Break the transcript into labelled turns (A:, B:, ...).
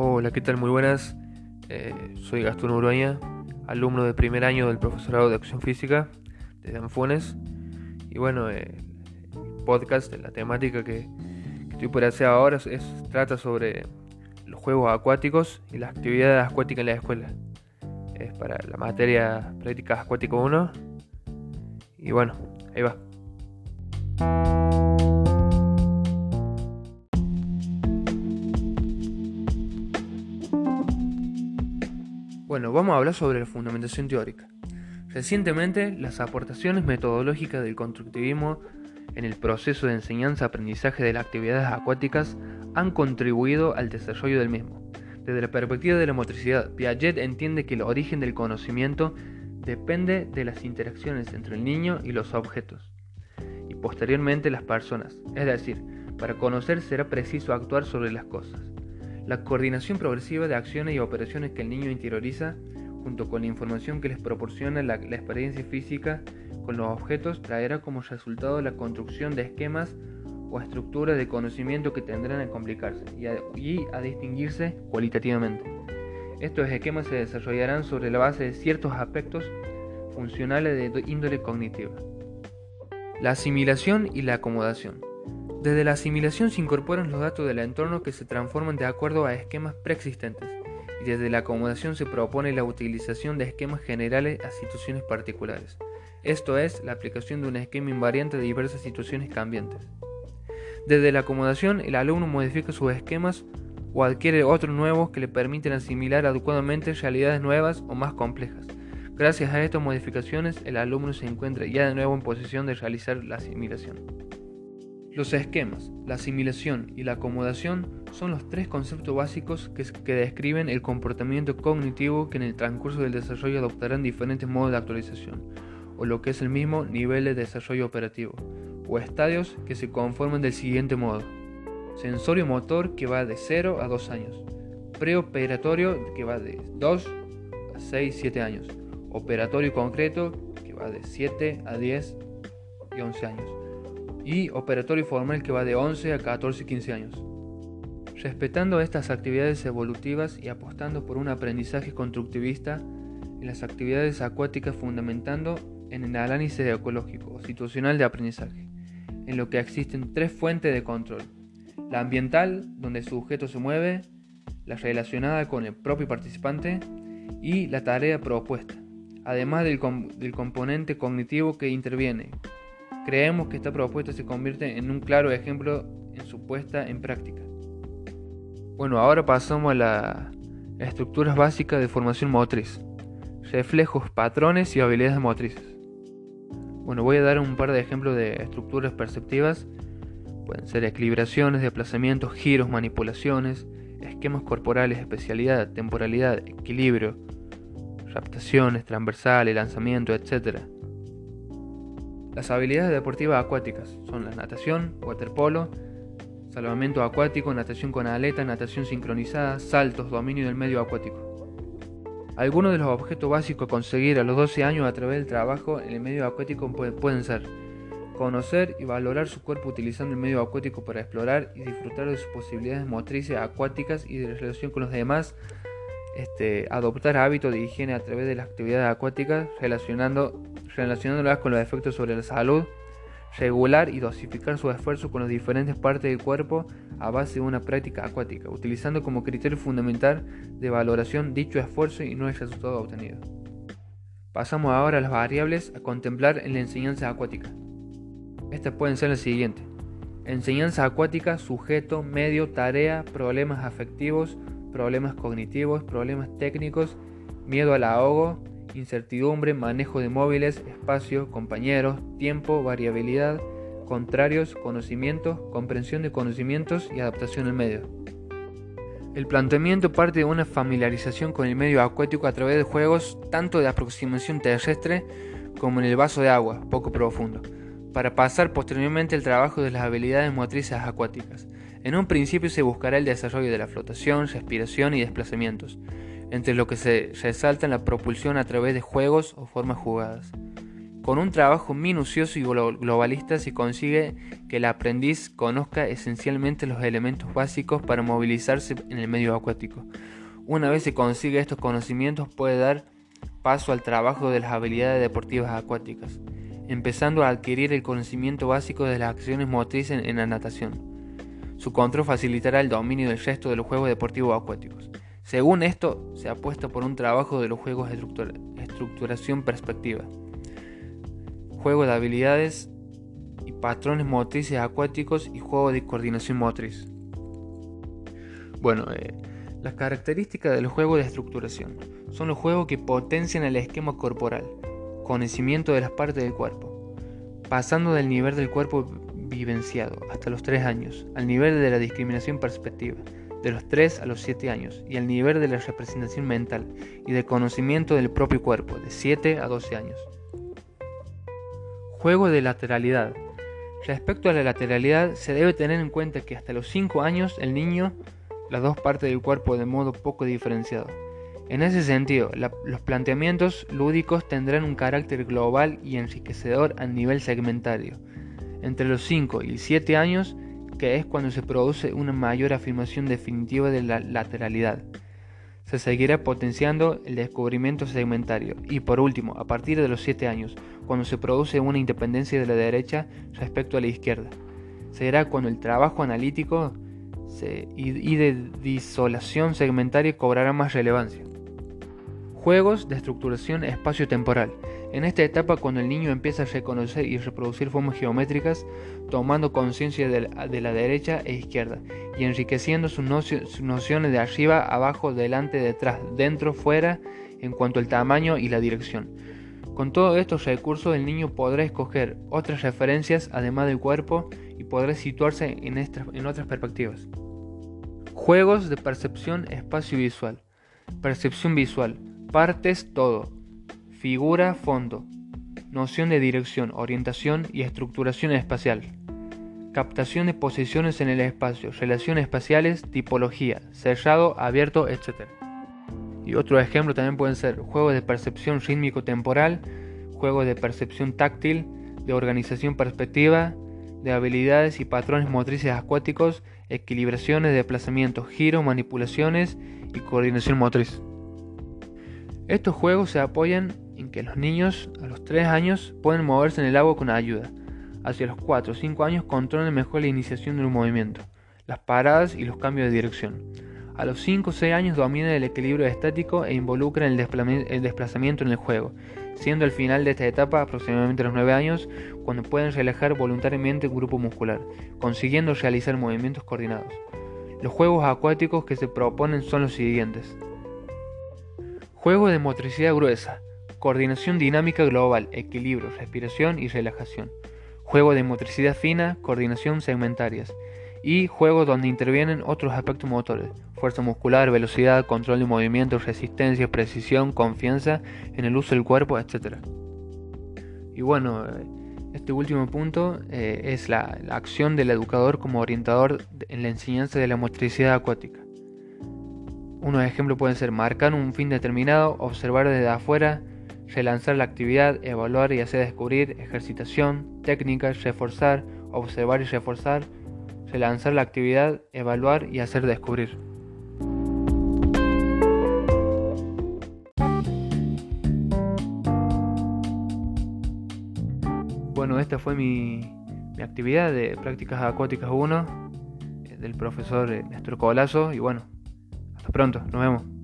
A: Hola, ¿qué tal? Muy buenas. Eh, soy Gastón Uruaña, alumno de primer año del profesorado de Acción Física de Anfunes. Y bueno, eh, el podcast, la temática que, estoy por hacer ahora trata sobre los juegos acuáticos y las actividades acuáticas en la escuela. Es para la materia práctica acuático 1. Y bueno, ahí va. Bueno, vamos a hablar sobre la fundamentación teórica. Recientemente, las aportaciones metodológicas del constructivismo en el proceso de enseñanza-aprendizaje de las actividades acuáticas han contribuido al desarrollo del mismo. Desde la perspectiva de la motricidad, Piaget entiende que el origen del conocimiento depende de las interacciones entre el niño y los objetos, y posteriormente las personas. Es decir, para conocer será preciso actuar sobre las cosas. La coordinación progresiva de acciones y operaciones que el niño interioriza, junto con la información que les proporciona la, experiencia física con los objetos, traerá como resultado la construcción de esquemas o estructuras de conocimiento que tendrán a complicarse y a, distinguirse cualitativamente. Estos esquemas se desarrollarán sobre la base de ciertos aspectos funcionales de índole cognitiva. La asimilación y la acomodación. Desde la asimilación se incorporan los datos del entorno que se transforman de acuerdo a esquemas preexistentes, y desde la acomodación se propone la utilización de esquemas generales a situaciones particulares, esto es, la aplicación de un esquema invariante a diversas situaciones cambiantes. Desde la acomodación, el alumno modifica sus esquemas o adquiere otros nuevos que le permiten asimilar adecuadamente realidades nuevas o más complejas. Gracias a estas modificaciones, el alumno se encuentra ya de nuevo en posición de realizar la asimilación. Los esquemas, la asimilación y la acomodación son los tres conceptos básicos que, describen el comportamiento cognitivo que en el transcurso del desarrollo adoptarán diferentes modos de actualización, o lo que es el mismo nivel de desarrollo operativo, o estadios que se conforman del siguiente modo. Sensorio motor que va de 0 a 2 años, preoperatorio que va de 2 a 6, 7 años, operatorio concreto que va de 7 a 10 y 11 años y operatorio formal que va de 11 a 14 y 15 años. Respetando estas actividades evolutivas y apostando por un aprendizaje constructivista en las actividades acuáticas fundamentando en el análisis ecológico o situacional de aprendizaje, en lo que existen tres fuentes de control. La ambiental, donde el sujeto se mueve, la relacionada con el propio participante y la tarea propuesta, además del, del componente cognitivo que interviene, Creemos que esta propuesta se convierte en un claro ejemplo en su puesta en práctica. Bueno, ahora pasamos a las estructuras básicas de formación motriz. Reflejos, patrones y habilidades motrices. Bueno, voy a dar un par de ejemplos de estructuras perceptivas. Pueden ser equilibraciones, desplazamientos, giros, manipulaciones, esquemas corporales, especialidad, temporalidad, equilibrio, raptaciones, transversales, lanzamiento, etc. Las habilidades deportivas acuáticas son la natación, waterpolo, salvamento acuático, natación con aleta, natación sincronizada, saltos, dominio del medio acuático. Algunos de los objetos básicos a conseguir a los 12 años a través del trabajo en el medio acuático pueden ser conocer y valorar su cuerpo utilizando el medio acuático para explorar y disfrutar de sus posibilidades motrices acuáticas y de relación con los demás, este, adoptar hábitos de higiene a través de las actividades acuáticas, relacionando, relacionándolas con los efectos sobre la salud, regular y dosificar su esfuerzo con las diferentes partes del cuerpo a base de una práctica acuática, utilizando como criterio fundamental de valoración dicho esfuerzo y no el resultado obtenido. Pasamos ahora a las variables a contemplar en la enseñanza acuática. Estas pueden ser las siguientes. Enseñanza acuática, sujeto, medio, tarea, problemas afectivos, problemas cognitivos, problemas técnicos, miedo al ahogo, incertidumbre, manejo de móviles, espacio, compañeros, tiempo, variabilidad, contrarios, conocimientos, comprensión de conocimientos y adaptación al medio. El planteamiento parte de una familiarización con el medio acuático a través de juegos tanto de aproximación terrestre como en el vaso de agua, poco profundo, para pasar posteriormente al trabajo de las habilidades motrices acuáticas. En un principio se buscará el desarrollo de la flotación, respiración y desplazamientos, entre lo que se resalta la propulsión a través de juegos o formas jugadas. Con un trabajo minucioso y globalista se consigue que el aprendiz conozca esencialmente los elementos básicos para movilizarse en el medio acuático. Una vez se consigue estos conocimientos puede dar paso al trabajo de las habilidades deportivas acuáticas, empezando a adquirir el conocimiento básico de las acciones motrices en la natación. Su control facilitará el dominio del resto de los juegos deportivos acuáticos. Según esto, se apuesta por un trabajo de los juegos de estructuración perspectiva, juego de habilidades y patrones motrices acuáticos y juego de coordinación motriz. Bueno, eh, las características del juego de estructuración son los juegos que potencian el esquema corporal, conocimiento de las partes del cuerpo, pasando del nivel del cuerpo vivenciado hasta los 3 años, al nivel de la discriminación perspectiva, de los 3 a los 7 años, y al nivel de la representación mental y de conocimiento del propio cuerpo, de 7 a 12 años. Juego de lateralidad. Respecto a la lateralidad, se debe tener en cuenta que hasta los 5 años el niño las dos partes del cuerpo de modo poco diferenciado. En ese sentido, los planteamientos lúdicos tendrán un carácter global y enriquecedor a nivel segmentario, entre los 5 y 7 años, que es cuando se produce una mayor afirmación definitiva de la lateralidad. Se seguirá potenciando el descubrimiento segmentario y por último, a partir de los 7 años, cuando se produce una independencia de la derecha respecto a la izquierda. Será cuando el trabajo analítico y de disolación segmentaria cobrará más relevancia. Juegos de estructuración espacio-temporal. En esta etapa, cuando el niño empieza a reconocer y reproducir formas geométricas, tomando conciencia de, la derecha e izquierda y enriqueciendo sus, nociones de arriba, abajo, delante, detrás, dentro, fuera, en cuanto al tamaño y la dirección. Con todos estos recursos, el niño podrá escoger otras referencias además del cuerpo y podrá situarse en, en otras perspectivas. Juegos de percepción espacio-visual. Percepción visual. Partes todo. Figura fondo. Noción de dirección, orientación y estructuración espacial. Captación de posiciones en el espacio, relaciones espaciales, tipología, cerrado, abierto, etc. Y otro ejemplo también pueden ser juegos de percepción rítmico-temporal, juegos de percepción táctil, de organización perspectiva, de habilidades y patrones motrices acuáticos, equilibraciones, desplazamientos, giros, manipulaciones y coordinación motriz. Estos juegos se apoyan en que los niños a los 3 años pueden moverse en el agua con ayuda. Hacia los 4 o 5 años controlan mejor la iniciación del movimiento, las paradas y los cambios de dirección. A los 5 o 6 años dominan el equilibrio estático e involucran el desplazamiento en el juego siendo el final de esta etapa aproximadamente los 9 años, cuando pueden relajar voluntariamente un grupo muscular, consiguiendo realizar movimientos coordinados. Los juegos acuáticos que se proponen son los siguientes. Juego de motricidad gruesa, coordinación dinámica global, equilibrio, respiración y relajación. Juego de motricidad fina, coordinación segmentarias. Y juego donde intervienen otros aspectos motores, fuerza muscular, velocidad, control de movimiento, resistencia, precisión, confianza en el uso del cuerpo, etc. Y bueno, eh, este último punto eh, es la, acción del educador como orientador en la enseñanza de la motricidad acuática. Unos ejemplos pueden ser marcar un fin determinado, observar desde afuera, relanzar la actividad, evaluar y hacer descubrir, ejercitación, técnicas, reforzar, observar y reforzar, relanzar la actividad, evaluar y hacer descubrir. Bueno, esta fue mi, actividad de prácticas acuáticas 1 eh, del profesor eh, Néstor Colazo y bueno, pronto, nos vemos.